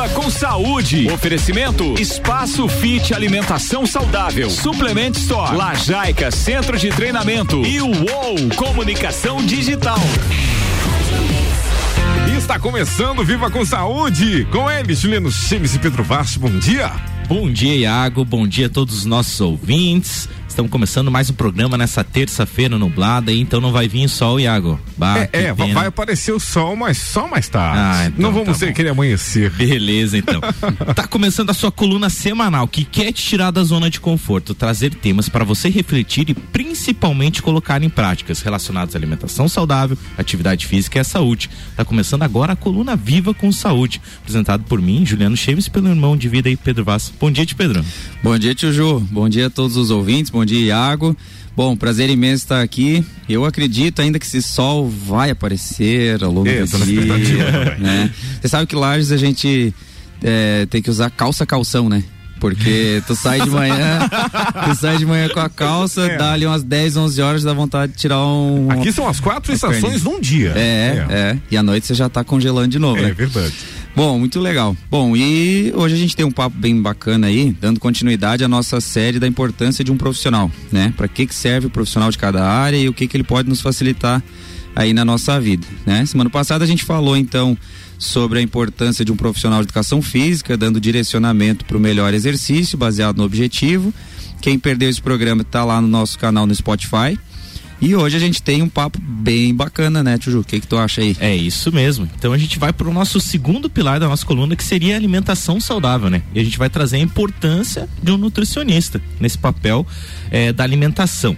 Viva com Saúde. Oferecimento Espaço Fit Alimentação Saudável. Suplement Store. Lajaica Centro de Treinamento. E o UOL Comunicação Digital. Está começando Viva com Saúde. Com ele, Juliano Chemes e Pedro Vaz. Bom dia. Bom dia, Iago. Bom dia a todos os nossos ouvintes. Estamos começando mais um programa nessa terça-feira nublada, então não vai vir sol, Iago. Bah, é, é vai aparecer o sol, mas só mais tarde. Ah, então, não vamos tá ter aquele amanhecer. Beleza, então. tá começando a sua coluna semanal que quer te tirar da zona de conforto, trazer temas para você refletir e principalmente colocar em práticas relacionadas à alimentação saudável, atividade física e à saúde. Tá começando agora a coluna Viva com Saúde, apresentado por mim, Juliano Cheves, pelo irmão de vida aí, Pedro Vaz. Bom dia, Pedro. Bom dia, tio Ju. Bom dia a todos os ouvintes. Bom Bom dia, Iago. Bom, prazer imenso estar aqui. Eu acredito ainda que esse sol vai aparecer ao longo é, do dia. Né? Você sabe que Lages a gente é, tem que usar calça calção, né? Porque tu sai de manhã, tu sai de manhã com a calça, é. dá ali umas 10, 11 horas, dá vontade de tirar um. Aqui são as quatro estações num dia. É, é, é, E à noite você já tá congelando de novo, é, né? É verdade. Bom, muito legal. Bom, e hoje a gente tem um papo bem bacana aí, dando continuidade à nossa série da importância de um profissional, né? Para que que serve o profissional de cada área e o que que ele pode nos facilitar aí na nossa vida, né? Semana passada a gente falou então sobre a importância de um profissional de educação física, dando direcionamento para o melhor exercício baseado no objetivo. Quem perdeu esse programa está lá no nosso canal no Spotify. E hoje a gente tem um papo bem bacana, né, Tiju? O que, que tu acha aí? É isso mesmo. Então a gente vai para o nosso segundo pilar da nossa coluna, que seria a alimentação saudável, né? E a gente vai trazer a importância de um nutricionista nesse papel é, da alimentação.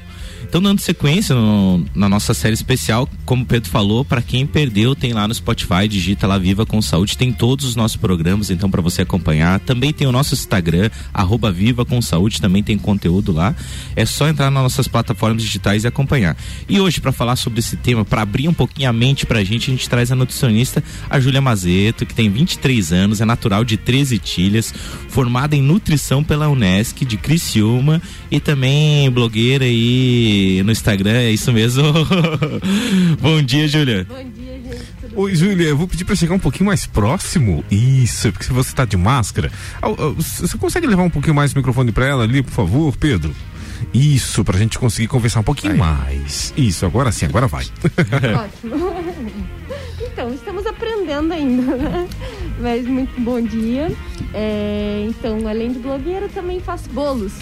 Então, dando sequência no, na nossa série especial, como o Pedro falou, para quem perdeu, tem lá no Spotify, digita lá Viva com Saúde, tem todos os nossos programas, então para você acompanhar. Também tem o nosso Instagram, arroba Viva com Saúde, também tem conteúdo lá. É só entrar nas nossas plataformas digitais e acompanhar. E hoje, para falar sobre esse tema, para abrir um pouquinho a mente pra gente, a gente traz a nutricionista, a Júlia Mazeto, que tem 23 anos, é natural de 13 Tilhas, formada em nutrição pela Unesc de Criciúma e também blogueira e no Instagram, é isso mesmo? Bom dia, Júlia. Bom dia, gente. Oi, Júlia, eu vou pedir para chegar um pouquinho mais próximo. Isso, porque se você tá de máscara. Você consegue levar um pouquinho mais o microfone para ela ali, por favor, Pedro? Isso, pra gente conseguir conversar um pouquinho Aí. mais. Isso, agora sim, agora vai. Ótimo. Então, estamos aprendendo ainda, né? Mas muito bom dia. É, então, além de blogueira, também faço bolos.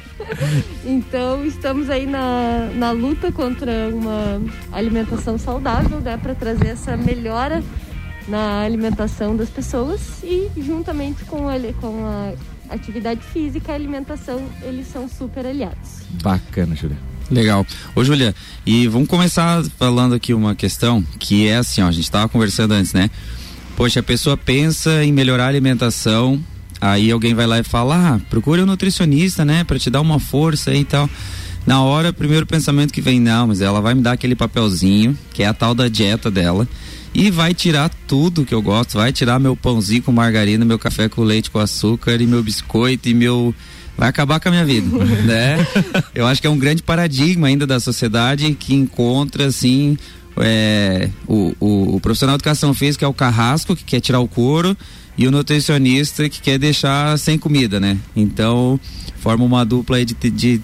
então, estamos aí na, na luta contra uma alimentação saudável, né? Para trazer essa melhora na alimentação das pessoas e juntamente com, ele, com a atividade física e alimentação, eles são super aliados. Bacana, Julia. Legal. Ô, Júlia, e vamos começar falando aqui uma questão que é assim, ó, a gente estava conversando antes, né? Poxa, a pessoa pensa em melhorar a alimentação, aí alguém vai lá e fala, ah, procure um nutricionista, né, para te dar uma força e tal. Na hora, o primeiro pensamento que vem, não, mas ela vai me dar aquele papelzinho, que é a tal da dieta dela, e vai tirar tudo que eu gosto, vai tirar meu pãozinho com margarina, meu café com leite com açúcar e meu biscoito e meu vai acabar com a minha vida, né? Eu acho que é um grande paradigma ainda da sociedade que encontra assim é, o, o, o, profissional de educação física é o carrasco que quer tirar o couro e o nutricionista que quer deixar sem comida, né? Então forma uma dupla aí de, de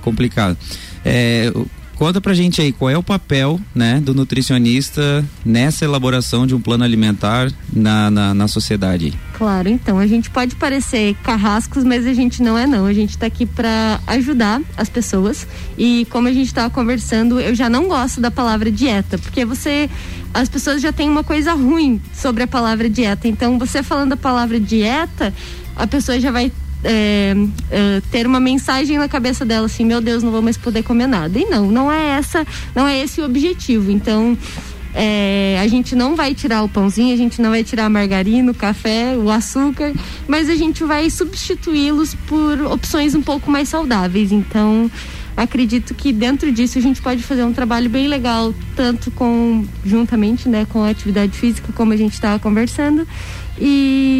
complicado. É, Conta pra gente aí qual é o papel né, do nutricionista nessa elaboração de um plano alimentar na, na, na sociedade. Claro, então a gente pode parecer carrascos, mas a gente não é não. A gente está aqui para ajudar as pessoas e como a gente estava conversando, eu já não gosto da palavra dieta, porque você as pessoas já têm uma coisa ruim sobre a palavra dieta. Então você falando a palavra dieta, a pessoa já vai é, é, ter uma mensagem na cabeça dela assim, meu Deus, não vou mais poder comer nada. E não, não é essa, não é esse o objetivo. Então, é, a gente não vai tirar o pãozinho, a gente não vai tirar a margarina, o café, o açúcar, mas a gente vai substituí-los por opções um pouco mais saudáveis. Então, acredito que dentro disso a gente pode fazer um trabalho bem legal, tanto com juntamente, né, com a atividade física, como a gente estava conversando, e,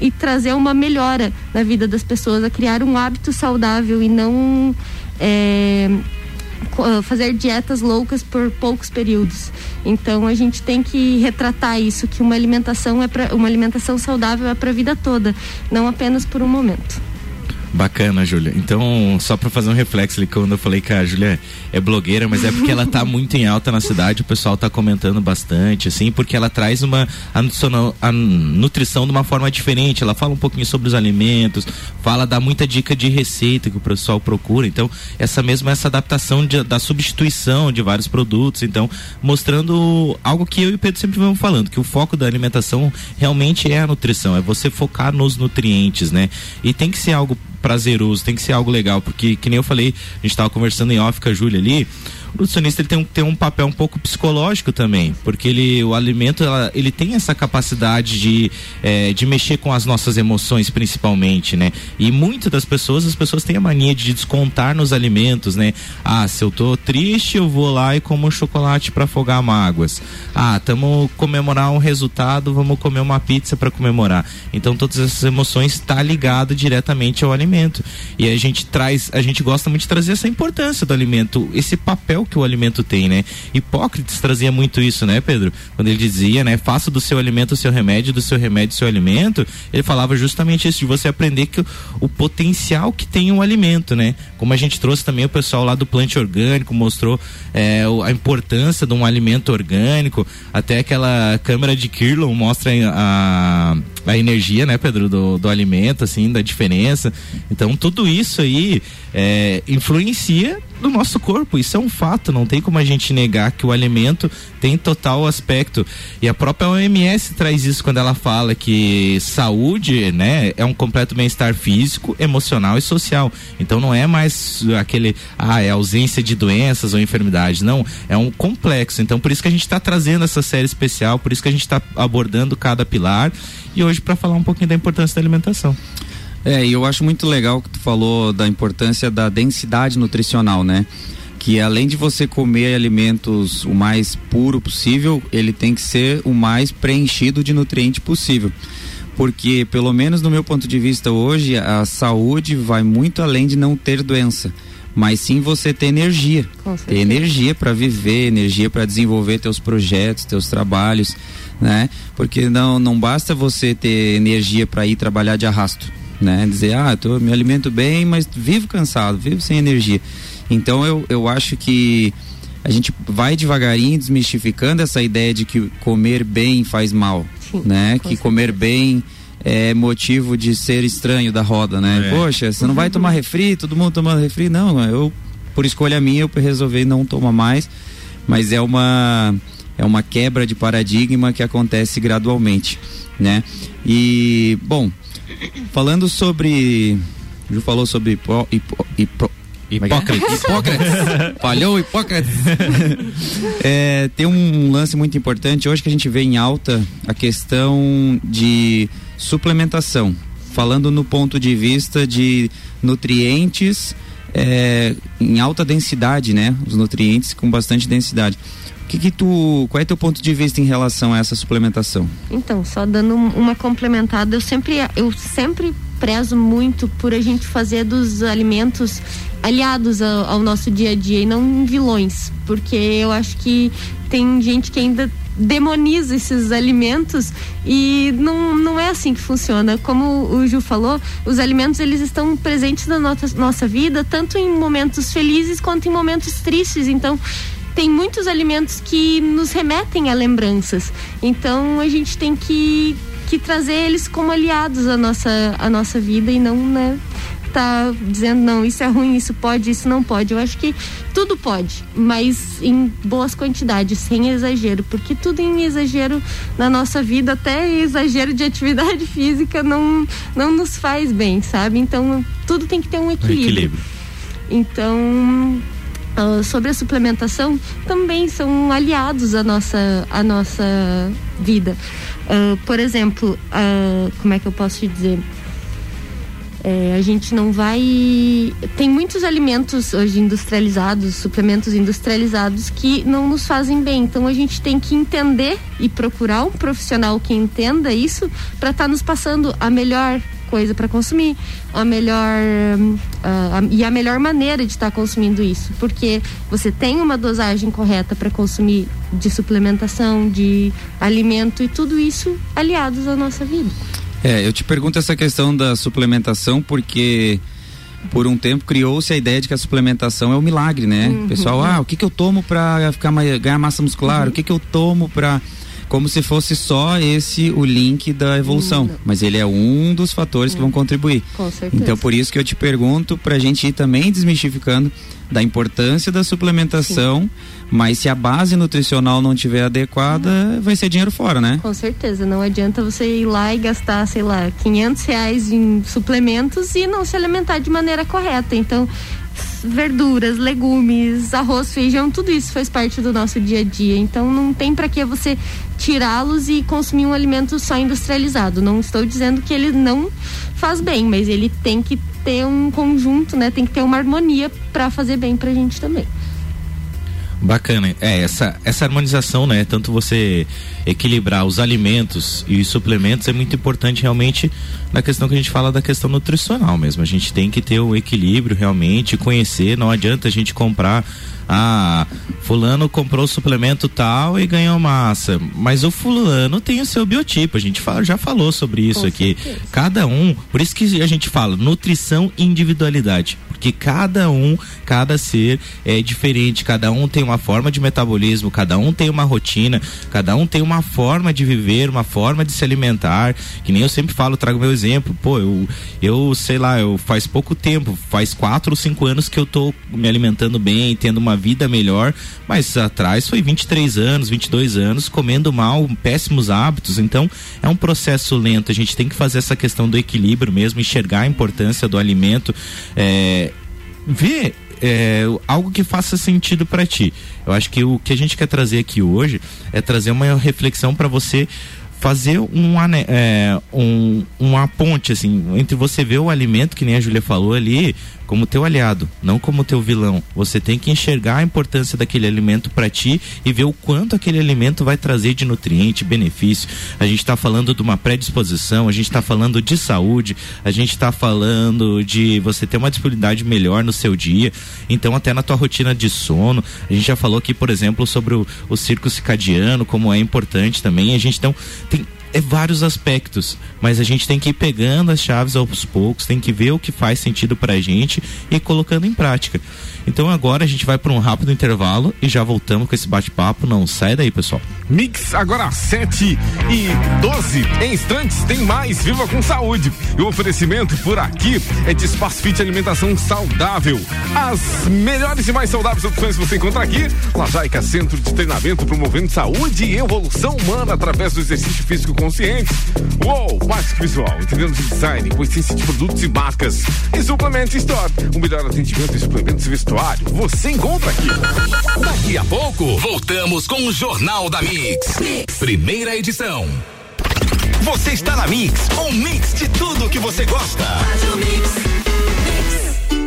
e trazer uma melhora na vida das pessoas, a criar um hábito saudável e não é, uh, fazer dietas loucas por poucos períodos. Então a gente tem que retratar isso que uma alimentação é para uma alimentação saudável é para a vida toda, não apenas por um momento. Bacana, Júlia. Então, só para fazer um reflexo ali, quando eu falei que a Júlia é blogueira, mas é porque ela tá muito em alta na cidade, o pessoal tá comentando bastante, assim, porque ela traz uma a nutrição, de uma forma diferente. Ela fala um pouquinho sobre os alimentos, fala, dá muita dica de receita que o pessoal procura. Então, essa mesma essa adaptação de, da substituição de vários produtos, então, mostrando algo que eu e o Pedro sempre vamos falando, que o foco da alimentação realmente é a nutrição, é você focar nos nutrientes, né? E tem que ser algo prazeroso, tem que ser algo legal, porque, que nem eu falei, a gente estava conversando em off com a Júlia ali, o nutricionista ele tem, um, tem um papel um pouco psicológico também, porque ele, o alimento ela, ele tem essa capacidade de, é, de mexer com as nossas emoções principalmente, né? E muitas das pessoas, as pessoas têm a mania de descontar nos alimentos, né? Ah, se eu tô triste, eu vou lá e como um chocolate para afogar mágoas. Ah, estamos comemorar um resultado, vamos comer uma pizza para comemorar. Então todas essas emoções tá ligado diretamente ao alimento. E a gente traz, a gente gosta muito de trazer essa importância do alimento, esse papel papel que o alimento tem, né? Hipócrates trazia muito isso, né, Pedro? Quando ele dizia, né, faça do seu alimento o seu remédio, do seu remédio o seu alimento, ele falava justamente isso, de você aprender que o, o potencial que tem um alimento, né? Como a gente trouxe também o pessoal lá do plante orgânico, mostrou é, a importância de um alimento orgânico, até aquela câmera de Kirlon mostra a, a energia, né, Pedro, do, do alimento, assim, da diferença. Então, tudo isso aí é, influencia do nosso corpo. Isso é um fato, não tem como a gente negar que o alimento tem total aspecto. E a própria OMS traz isso quando ela fala que saúde, né, é um completo bem-estar físico, emocional e social. Então não é mais aquele, ah, é ausência de doenças ou enfermidades. Não, é um complexo. Então por isso que a gente está trazendo essa série especial, por isso que a gente está abordando cada pilar e hoje para falar um pouquinho da importância da alimentação. É, e eu acho muito legal que tu falou da importância da densidade nutricional, né? Que além de você comer alimentos o mais puro possível, ele tem que ser o mais preenchido de nutriente possível. Porque, pelo menos no meu ponto de vista hoje, a saúde vai muito além de não ter doença mas sim você ter energia, ter energia para viver, energia para desenvolver teus projetos, teus trabalhos, né? Porque não não basta você ter energia para ir trabalhar de arrasto né? Dizer, ah, tô, me alimento bem, mas vivo cansado, vivo sem energia. Então eu, eu acho que a gente vai devagarinho desmistificando essa ideia de que comer bem faz mal, Sim, né? Que certeza. comer bem é motivo de ser estranho da roda, né? É. Poxa, você não vai tomar refri, todo mundo tomando refri? Não, eu por escolha minha eu resolvi não tomar mais, mas é uma é uma quebra de paradigma que acontece gradualmente, né? E bom, Falando sobre. O Ju falou sobre hipo, hipo, hipo, Hipócrates. Hipócrates. Falhou, Hipócrates. é, tem um lance muito importante hoje que a gente vê em alta a questão de suplementação. Falando no ponto de vista de nutrientes é, em alta densidade, né? Os nutrientes com bastante densidade que, que tu, qual é teu ponto de vista em relação a essa suplementação? Então, só dando uma complementada, eu sempre, eu sempre prezo muito por a gente fazer dos alimentos aliados ao, ao, nosso dia a dia e não vilões, porque eu acho que tem gente que ainda demoniza esses alimentos e não, não é assim que funciona. Como o Ju falou, os alimentos eles estão presentes na nossa, nossa vida, tanto em momentos felizes quanto em momentos tristes. Então, tem muitos alimentos que nos remetem a lembranças. Então a gente tem que, que trazer eles como aliados à nossa, à nossa vida e não, né? tá dizendo não, isso é ruim, isso pode, isso não pode. Eu acho que tudo pode, mas em boas quantidades, sem exagero, porque tudo em exagero na nossa vida, até exagero de atividade física não não nos faz bem, sabe? Então, tudo tem que ter um equilíbrio. Um equilíbrio. Então, uh, sobre a suplementação também são aliados à nossa, à nossa vida. Uh, por exemplo, uh, como é que eu posso te dizer? É, a gente não vai. Tem muitos alimentos hoje industrializados, suplementos industrializados que não nos fazem bem. Então a gente tem que entender e procurar um profissional que entenda isso para estar tá nos passando a melhor coisa para consumir, a melhor uh, e a melhor maneira de estar tá consumindo isso, porque você tem uma dosagem correta para consumir de suplementação, de alimento e tudo isso aliados à nossa vida. É, eu te pergunto essa questão da suplementação porque por um tempo criou-se a ideia de que a suplementação é um milagre, né? Uhum. Pessoal, ah, o que que eu tomo para ficar ganhar massa muscular? Uhum. O que que eu tomo para como se fosse só esse o link da evolução, uhum. mas ele é um dos fatores que vão contribuir. Com certeza. Então por isso que eu te pergunto para a gente ir também desmistificando da importância da suplementação, Sim. mas se a base nutricional não tiver adequada, uhum. vai ser dinheiro fora, né? Com certeza, não adianta você ir lá e gastar, sei lá, 500 reais em suplementos e não se alimentar de maneira correta. Então, verduras, legumes, arroz, feijão, tudo isso faz parte do nosso dia a dia. Então não tem para que você tirá-los e consumir um alimento só industrializado. Não estou dizendo que ele não faz bem, mas ele tem que ter um conjunto, né? Tem que ter uma harmonia para fazer bem pra gente também. Bacana. É, essa, essa harmonização, né? Tanto você equilibrar os alimentos e os suplementos é muito importante realmente na questão que a gente fala da questão nutricional mesmo. A gente tem que ter o um equilíbrio realmente, conhecer, não adianta a gente comprar ah, fulano comprou o suplemento tal e ganhou massa, mas o fulano tem o seu biotipo, a gente fala, já falou sobre isso Com aqui. Certeza. Cada um, por isso que a gente fala nutrição e individualidade, porque cada um, cada ser é diferente, cada um tem uma forma de metabolismo, cada um tem uma rotina, cada um tem uma forma de viver, uma forma de se alimentar, que nem eu sempre falo, trago meu exemplo, pô, eu, eu sei lá, eu faz pouco tempo, faz quatro ou cinco anos que eu tô me alimentando bem, tendo uma vida melhor, mas atrás foi 23 anos, 22 anos comendo mal, péssimos hábitos. Então é um processo lento. A gente tem que fazer essa questão do equilíbrio mesmo, enxergar a importância do alimento, é, ver é, algo que faça sentido para ti. Eu acho que o que a gente quer trazer aqui hoje é trazer uma reflexão para você fazer um, é, um, uma ponte assim entre você ver o alimento que nem a Júlia falou ali como teu aliado, não como teu vilão. Você tem que enxergar a importância daquele alimento para ti e ver o quanto aquele alimento vai trazer de nutriente, benefício. A gente está falando de uma predisposição, a gente está falando de saúde, a gente está falando de você ter uma disponibilidade melhor no seu dia. Então, até na tua rotina de sono, a gente já falou aqui, por exemplo, sobre o, o círculo circadiano, como é importante também. A gente então tem é vários aspectos, mas a gente tem que ir pegando as chaves aos poucos, tem que ver o que faz sentido pra gente e colocando em prática. Então agora a gente vai para um rápido intervalo e já voltamos com esse bate-papo. Não sai daí, pessoal. Mix agora 7 e 12. Em instantes tem mais. Viva com saúde. E o oferecimento por aqui é de Espaço Fit Alimentação Saudável. As melhores e mais saudáveis opções você encontra aqui. Lajaica Centro de Treinamento promovendo saúde e evolução humana através do exercício físico consciente. Uou, mais visual, entendendo de design, com essência de produtos e marcas. E Suplement Store, o melhor atendimento e suplementos Você encontra aqui. Daqui a pouco, voltamos com o Jornal da Mix. Mix. Primeira edição. Você está na Mix, um mix de tudo que você gosta. Mix.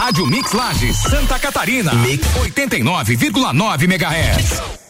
Rádio Mix Lages, Santa Catarina. Mix 89,9 MHz.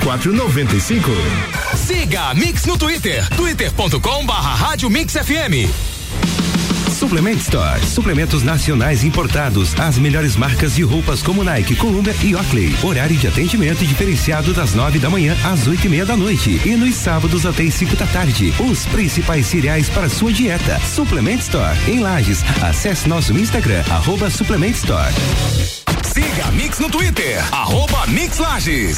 95. Siga a Mix no Twitter, twitter.com barra Rádio Mix FM. Suplement Store. Suplementos nacionais importados. As melhores marcas de roupas como Nike, Columbia e Oakley. Horário de atendimento diferenciado das nove da manhã às oito e meia da noite. E nos sábados até as cinco da tarde. Os principais cereais para sua dieta. Suplement Store. Em Lages. Acesse nosso Instagram, arroba Suplement Store. Siga a Mix no Twitter, arroba Mix Lages.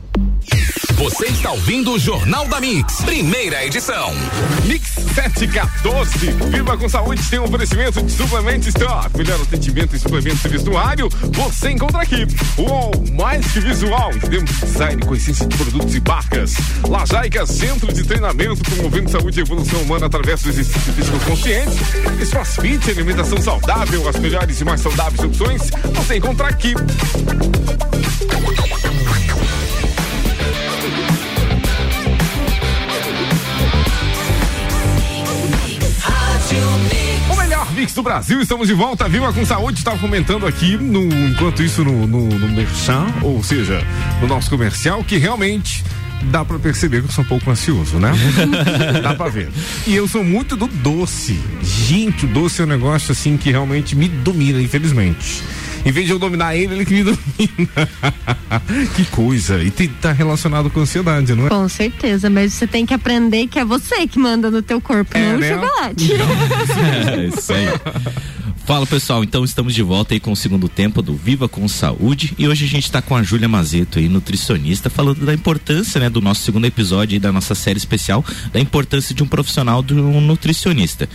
Você está ouvindo o Jornal da Mix, primeira edição. Mix 714. Viva com saúde tem um oferecimento de suplementos Store. Melhor atendimento em suplementos e vestuário, você encontra aqui. Uou, mais que visual, temos design com essência de produtos e marcas. Lajaica Centro de Treinamento, promovendo saúde e evolução humana através do exercício físico consciente. Espaço Fit, alimentação saudável, as melhores e mais saudáveis opções, você encontra aqui. O melhor mix do Brasil, estamos de volta, Viva com Saúde, estava comentando aqui, no, enquanto isso no, no, no Merchan, ou seja, no nosso comercial, que realmente dá pra perceber que eu sou um pouco ansioso, né? dá pra ver. E eu sou muito do doce. Gente, o doce é um negócio assim que realmente me domina, infelizmente. Em vez de eu dominar ele, ele que me domina. que coisa. E tá relacionado com ansiedade, não é? Com certeza, mas você tem que aprender que é você que manda no teu corpo, É, não né? o chocolate. É isso aí. Fala pessoal, então estamos de volta aí com o segundo tempo do Viva com Saúde e hoje a gente está com a Júlia Mazeto aí, nutricionista, falando da importância, né, do nosso segundo episódio aí da nossa série especial, da importância de um profissional, de um nutricionista.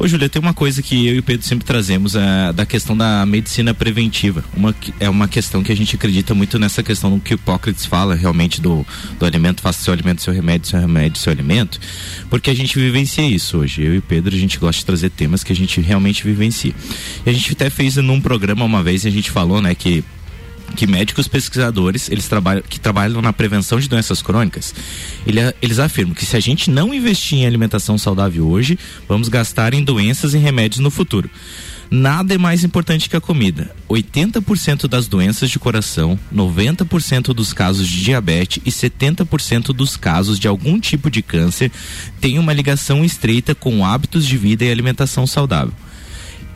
Ô Júlia, tem uma coisa que eu e o Pedro sempre trazemos, é, da questão da medicina preventiva. Uma, é uma questão que a gente acredita muito nessa questão do que Hipócrates fala realmente do, do alimento, faça seu alimento, seu remédio, seu remédio, seu alimento, porque a gente vivencia isso hoje. Eu e o Pedro, a gente gosta de trazer temas que a gente realmente vivencia. E a gente até fez num programa uma vez, e a gente falou, né, que que médicos pesquisadores eles trabalham que trabalham na prevenção de doenças crônicas ele- eles afirmam que se a gente não investir em alimentação saudável hoje vamos gastar em doenças e remédios no futuro Nada é mais importante que a comida. 80% das doenças de coração, 90% dos casos de diabetes e 70% dos casos de algum tipo de câncer têm uma ligação estreita com hábitos de vida e alimentação saudável.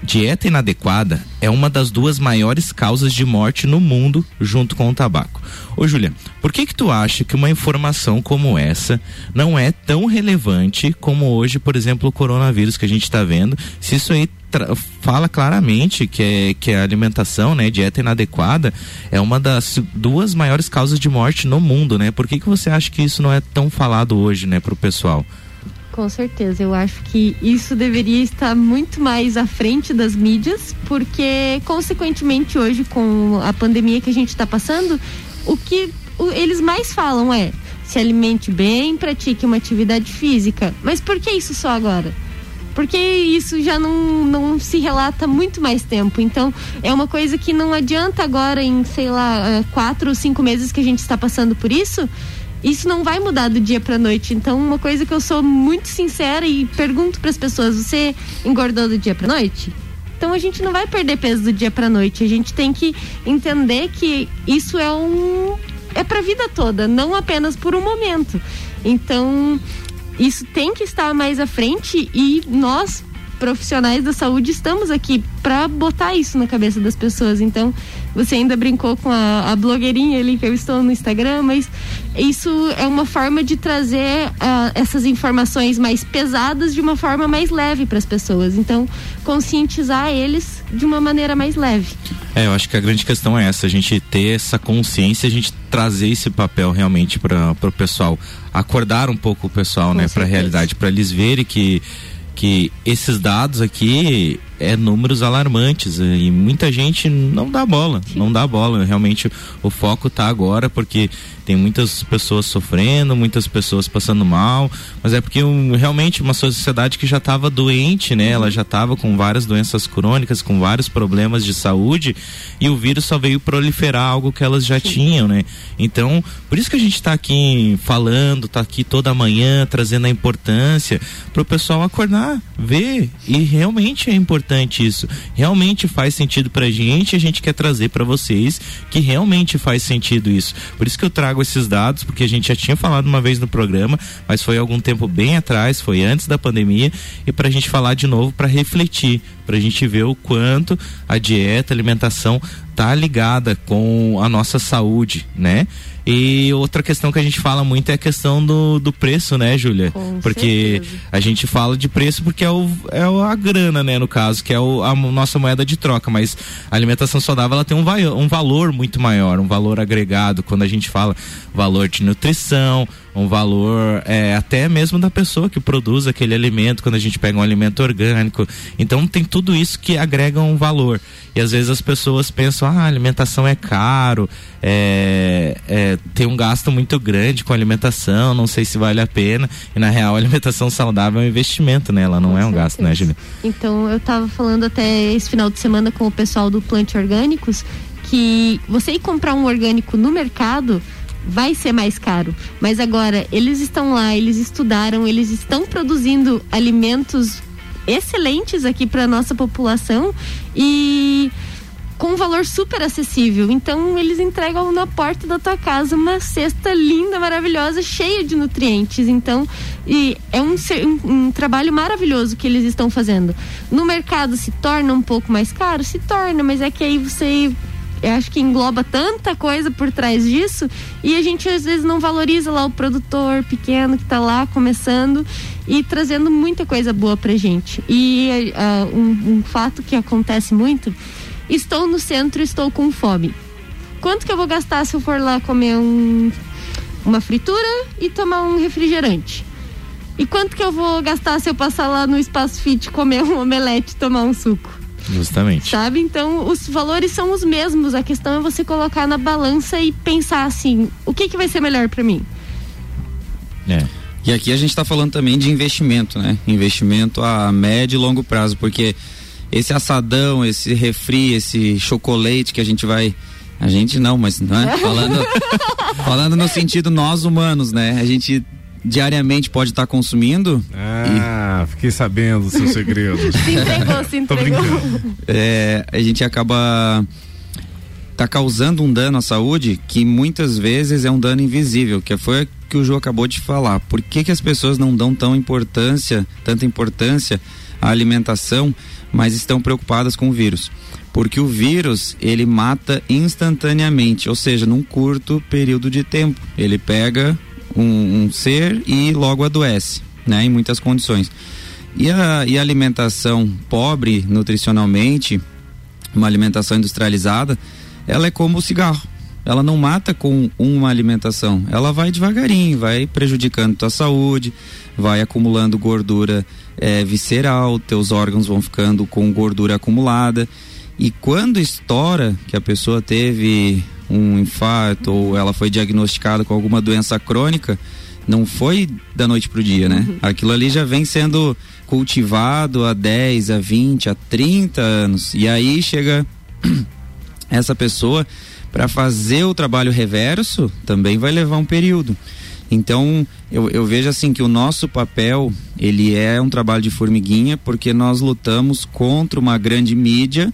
Dieta inadequada é uma das duas maiores causas de morte no mundo, junto com o tabaco. Ô, Julia, por que que tu acha que uma informação como essa não é tão relevante como hoje, por exemplo, o coronavírus que a gente está vendo? Se isso aí fala claramente que, é, que a alimentação, né, dieta inadequada, é uma das duas maiores causas de morte no mundo, né? Por que que você acha que isso não é tão falado hoje, né, pro pessoal? Com certeza, eu acho que isso deveria estar muito mais à frente das mídias, porque, consequentemente, hoje, com a pandemia que a gente está passando, o que eles mais falam é se alimente bem, pratique uma atividade física. Mas por que isso só agora? Porque isso já não, não se relata muito mais tempo. Então, é uma coisa que não adianta agora, em, sei lá, eh, quatro ou cinco meses que a gente está passando por isso, isso não vai mudar do dia pra noite. Então, uma coisa que eu sou muito sincera e pergunto para as pessoas: você engordou do dia pra noite? Então a gente não vai perder peso do dia pra noite. A gente tem que entender que isso é um é pra vida toda, não apenas por um momento. Então, isso tem que estar mais à frente e nós profissionais da saúde estamos aqui para botar isso na cabeça das pessoas. Então, você ainda brincou com a, a blogueirinha ali que eu estou no Instagram, mas isso é uma forma de trazer ah, essas informações mais pesadas de uma forma mais leve para as pessoas. Então, conscientizar eles de uma maneira mais leve. É, eu acho que a grande questão é essa, a gente ter essa consciência, a gente trazer esse papel realmente para o pessoal, acordar um pouco o pessoal, Com né, para a realidade, para eles verem que que esses dados aqui é números alarmantes eh, e muita gente não dá bola, não dá bola. Realmente o foco tá agora porque tem muitas pessoas sofrendo, muitas pessoas passando mal, mas é porque um, realmente uma sociedade que já estava doente, né? Ela já estava com várias doenças crônicas, com vários problemas de saúde e o vírus só veio proliferar algo que elas já Sim. tinham, né? Então, por isso que a gente está aqui falando, está aqui toda manhã trazendo a importância para o pessoal acordar, ver e realmente é importante isso. Realmente faz sentido para a gente, a gente quer trazer para vocês que realmente faz sentido isso. Por isso que eu trago esses dados, porque a gente já tinha falado uma vez no programa, mas foi algum tempo bem atrás, foi antes da pandemia, e para a gente falar de novo, para refletir, para a gente ver o quanto a dieta, a alimentação tá ligada com a nossa saúde, né? E outra questão que a gente fala muito é a questão do, do preço, né, Júlia? Porque certeza. a gente fala de preço porque é, o, é a grana, né, no caso, que é o, a nossa moeda de troca, mas a alimentação saudável ela tem um, um valor muito maior, um valor agregado. Quando a gente fala valor de nutrição, um valor é, até mesmo da pessoa que produz aquele alimento, quando a gente pega um alimento orgânico. Então tem tudo isso que agrega um valor. E às vezes as pessoas pensam, ah, alimentação é caro, é, é, tem um gasto muito grande com alimentação, não sei se vale a pena. E na real, a alimentação saudável é um investimento, né? Ela não com é um certeza. gasto, né, Julia? Então eu estava falando até esse final de semana com o pessoal do Plante Orgânicos que você ir comprar um orgânico no mercado vai ser mais caro. Mas agora, eles estão lá, eles estudaram, eles estão produzindo alimentos excelentes aqui para nossa população e com um valor super acessível. Então eles entregam na porta da tua casa uma cesta linda, maravilhosa, cheia de nutrientes. Então e é um, um, um, trabalho maravilhoso que eles estão fazendo. No mercado se torna um pouco mais caro, se torna, mas é que aí você eu acho que engloba tanta coisa por trás disso e a gente às vezes não valoriza lá o produtor pequeno que está lá começando e trazendo muita coisa boa pra gente. E uh, um, um fato que acontece muito, estou no centro, estou com fome. Quanto que eu vou gastar se eu for lá comer um, uma fritura e tomar um refrigerante? E quanto que eu vou gastar se eu passar lá no Espaço Fit comer um omelete e tomar um suco? Justamente. Sabe? Então, os valores são os mesmos. A questão é você colocar na balança e pensar assim: o que, que vai ser melhor para mim? É. E aqui a gente está falando também de investimento, né? Investimento a médio e longo prazo, porque esse assadão, esse refri, esse chocolate que a gente vai. A gente não, mas não é? Falando, falando no sentido nós humanos, né? A gente diariamente pode estar tá consumindo. Ah, e... fiquei sabendo dos seus segredos. se entregou, se entregou. É, a gente acaba tá causando um dano à saúde que muitas vezes é um dano invisível, que foi que o João acabou de falar. Por que, que as pessoas não dão tão importância, tanta importância à alimentação, mas estão preocupadas com o vírus? Porque o vírus, ele mata instantaneamente, ou seja, num curto período de tempo. Ele pega um, um ser e logo adoece, né? Em muitas condições. E a, e a alimentação pobre nutricionalmente, uma alimentação industrializada, ela é como o cigarro. Ela não mata com uma alimentação, ela vai devagarinho, vai prejudicando tua saúde, vai acumulando gordura é, visceral, teus órgãos vão ficando com gordura acumulada. E quando estoura, que a pessoa teve um infarto ou ela foi diagnosticada com alguma doença crônica, não foi da noite pro dia, né? Uhum. Aquilo ali já vem sendo cultivado há 10, a 20, a 30 anos. E aí chega essa pessoa para fazer o trabalho reverso, também vai levar um período. Então, eu, eu, vejo assim que o nosso papel, ele é um trabalho de formiguinha, porque nós lutamos contra uma grande mídia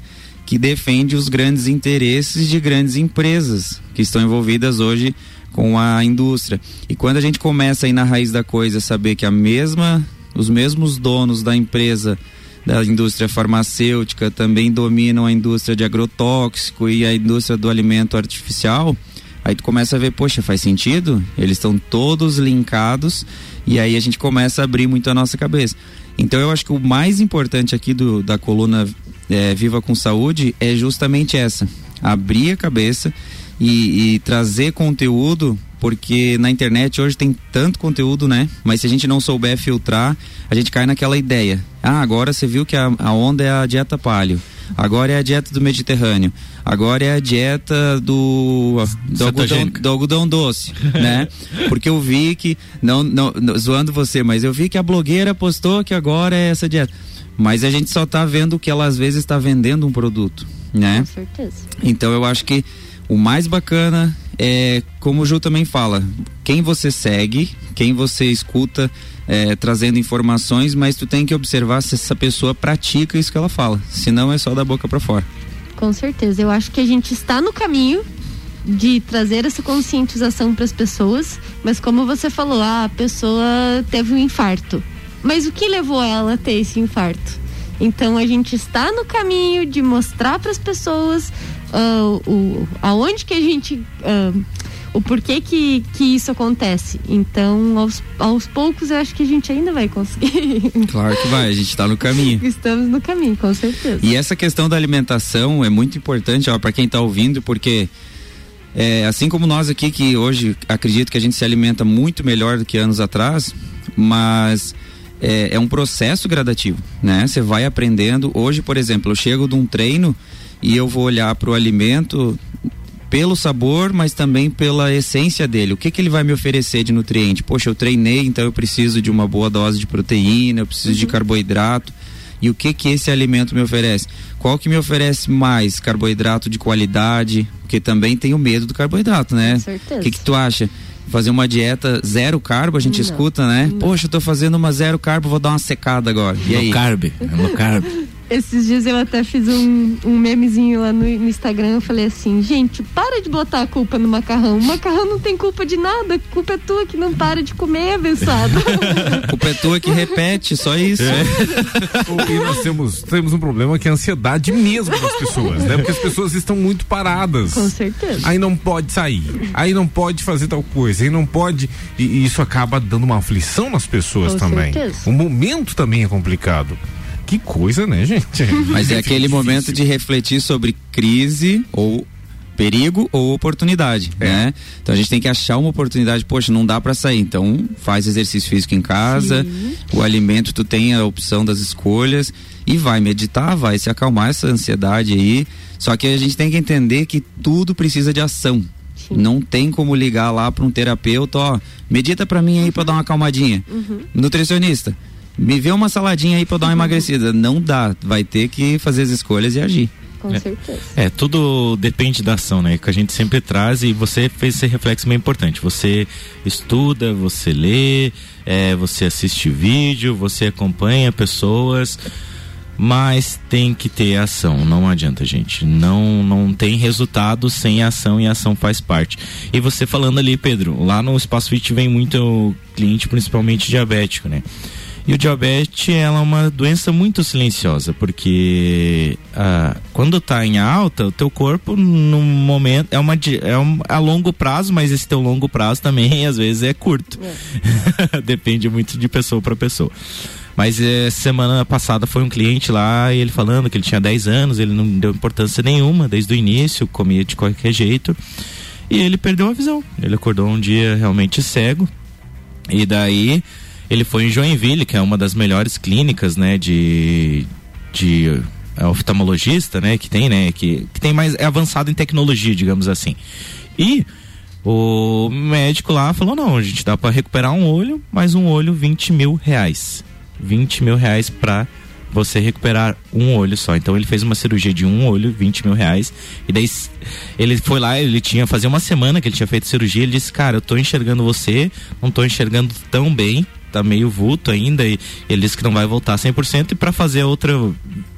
que defende os grandes interesses de grandes empresas que estão envolvidas hoje com a indústria. E quando a gente começa aí na raiz da coisa saber que a mesma, os mesmos donos da empresa da indústria farmacêutica também dominam a indústria de agrotóxico e a indústria do alimento artificial, aí tu começa a ver, poxa, faz sentido? Eles estão todos linkados e aí a gente começa a abrir muito a nossa cabeça. Então eu acho que o mais importante aqui do, da coluna é, Viva com Saúde é justamente essa: abrir a cabeça e, e trazer conteúdo porque na internet hoje tem tanto conteúdo, né? Mas se a gente não souber filtrar, a gente cai naquela ideia. Ah, agora você viu que a, a onda é a dieta palio. Agora é a dieta do Mediterrâneo. Agora é a dieta do, do, algodão, do algodão, doce, né? Porque eu vi que, não, não, zoando você, mas eu vi que a blogueira postou que agora é essa dieta. Mas a gente só está vendo que ela às vezes está vendendo um produto, né? Com certeza. Então eu acho que o mais bacana é, como o Ju também fala, quem você segue, quem você escuta é, trazendo informações, mas tu tem que observar se essa pessoa pratica isso que ela fala. Senão é só da boca para fora. Com certeza. Eu acho que a gente está no caminho de trazer essa conscientização para as pessoas, mas como você falou, a pessoa teve um infarto. Mas o que levou ela a ter esse infarto? Então a gente está no caminho de mostrar para as pessoas uh, o, aonde que a gente. Uh, o porquê que, que isso acontece. Então, aos, aos poucos, eu acho que a gente ainda vai conseguir. Claro que vai, a gente está no caminho. Estamos no caminho, com certeza. E essa questão da alimentação é muito importante para quem está ouvindo, porque é, assim como nós aqui, que hoje acredito que a gente se alimenta muito melhor do que anos atrás, mas é, é um processo gradativo, né? Você vai aprendendo. Hoje, por exemplo, eu chego de um treino e eu vou olhar para o alimento pelo sabor, mas também pela essência dele. O que, que ele vai me oferecer de nutriente? Poxa, eu treinei, então eu preciso de uma boa dose de proteína, eu preciso uhum. de carboidrato. E o que que esse alimento me oferece? Qual que me oferece mais carboidrato de qualidade? Porque também tenho medo do carboidrato, né? Com certeza. O que que tu acha? Fazer uma dieta zero carbo, a gente Não. escuta, né? Não. Poxa, eu tô fazendo uma zero carbo, vou dar uma secada agora. E aí? No carb, no carb. Esses dias eu até fiz um, um memezinho lá no, no Instagram. Eu falei assim: gente, para de botar a culpa no macarrão. O macarrão não tem culpa de nada. A culpa é tua que não para de comer, abençoado. culpa é tua que repete, só isso. E nós temos, temos um problema que é a ansiedade mesmo das pessoas, né? Porque as pessoas estão muito paradas. Com certeza. Aí não pode sair, aí não pode fazer tal coisa, aí não pode. E, e isso acaba dando uma aflição nas pessoas Com também. certeza. O momento também é complicado. Que coisa, né, gente? Mas é aquele momento de refletir sobre crise ou perigo ou oportunidade, É. né? Então a gente tem que achar uma oportunidade, poxa, não dá para sair, então faz exercício físico em casa, o alimento tu tem a opção das escolhas e vai meditar, vai se acalmar essa ansiedade aí. Só que a gente tem que entender que tudo precisa de ação. Não tem como ligar lá para um terapeuta, ó, medita para mim aí para dar uma acalmadinha. Nutricionista, me vê uma saladinha aí para dar uma emagrecida. Não dá, vai ter que fazer as escolhas e agir. Com certeza. É, tudo depende da ação, né? Que a gente sempre traz e você fez esse reflexo bem importante. Você estuda, você lê, é, você assiste vídeo, você acompanha pessoas, mas tem que ter ação. Não adianta, gente. Não, não tem resultado sem ação e a ação faz parte. E você falando ali, Pedro, lá no Espaço Fit vem muito cliente, principalmente diabético, né? E o diabetes ela é uma doença muito silenciosa, porque ah, quando tá em alta, o teu corpo no momento é uma é um, a longo prazo, mas esse teu longo prazo também às vezes é curto. Depende muito de pessoa para pessoa. Mas eh, semana passada foi um cliente lá e ele falando que ele tinha 10 anos, ele não deu importância nenhuma desde o início, comia de qualquer jeito. E ele perdeu a visão. Ele acordou um dia realmente cego. E daí ele foi em Joinville, que é uma das melhores clínicas, né, de de é, oftalmologista, né, que tem, né, que, que tem mais é avançado em tecnologia, digamos assim. E o médico lá falou não, a gente dá para recuperar um olho, mas um olho 20 mil reais, 20 mil reais para você recuperar um olho só. Então ele fez uma cirurgia de um olho, 20 mil reais. E daí ele foi lá, ele tinha fazia uma semana que ele tinha feito cirurgia. Ele disse: Cara, eu tô enxergando você, não tô enxergando tão bem, tá meio vulto ainda. E ele disse que não vai voltar 100%. E para fazer a outra,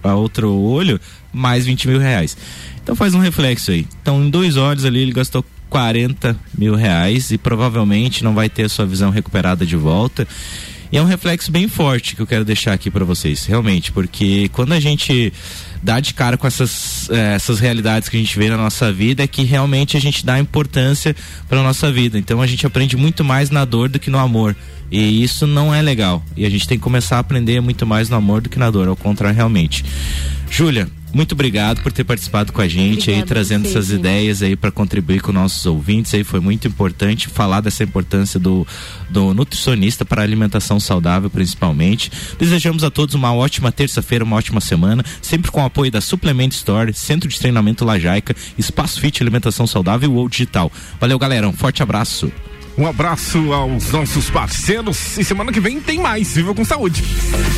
a outro olho, mais 20 mil reais. Então faz um reflexo aí. Então em dois olhos ali ele gastou 40 mil reais e provavelmente não vai ter a sua visão recuperada de volta. E é um reflexo bem forte que eu quero deixar aqui para vocês, realmente, porque quando a gente dar de cara com essas, eh, essas realidades que a gente vê na nossa vida é que realmente a gente dá importância para nossa vida. Então a gente aprende muito mais na dor do que no amor. E isso não é legal. E a gente tem que começar a aprender muito mais no amor do que na dor, ao contrário, realmente. Júlia, muito obrigado por ter participado com a gente Obrigada, aí, trazendo essas gente. ideias aí para contribuir com nossos ouvintes aí. Foi muito importante falar dessa importância do, do nutricionista para a alimentação saudável, principalmente. Desejamos a todos uma ótima terça-feira, uma ótima semana, sempre com o apoio da Suplement Store, Centro de Treinamento Lajaica, Espaço Fit Alimentação Saudável ou Digital. Valeu, galera. Um forte abraço. Um abraço aos nossos parceiros e semana que vem tem mais. Viva com saúde.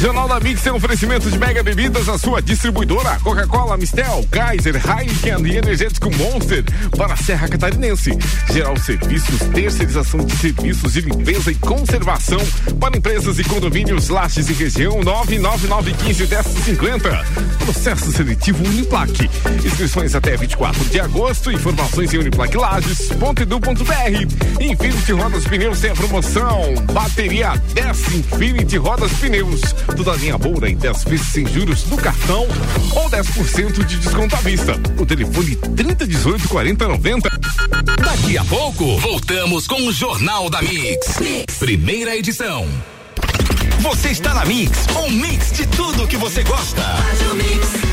Jornal da Mix tem oferecimento de mega bebidas, a sua distribuidora Coca-Cola, Mistel, Kaiser, Heineken e Energético Monster para a Serra Catarinense. Geral Serviços, terceirização de serviços de limpeza e conservação para empresas e condomínios Lages e região 999151050. Processo seletivo Uniplaque. Inscrições até 24 de agosto. Informações em uniplaquilages.edu.br. Infinity Rodas Pneus tem a promoção. Bateria 10 Infinity Rodas Pneus. Toda linha boa em 10 vezes sem juros no cartão ou 10% de desconto à vista. O telefone 3018 4090. Daqui a pouco, voltamos com o Jornal da mix. mix. Primeira edição. Você está na Mix, um mix de tudo que você gosta. Faz o mix.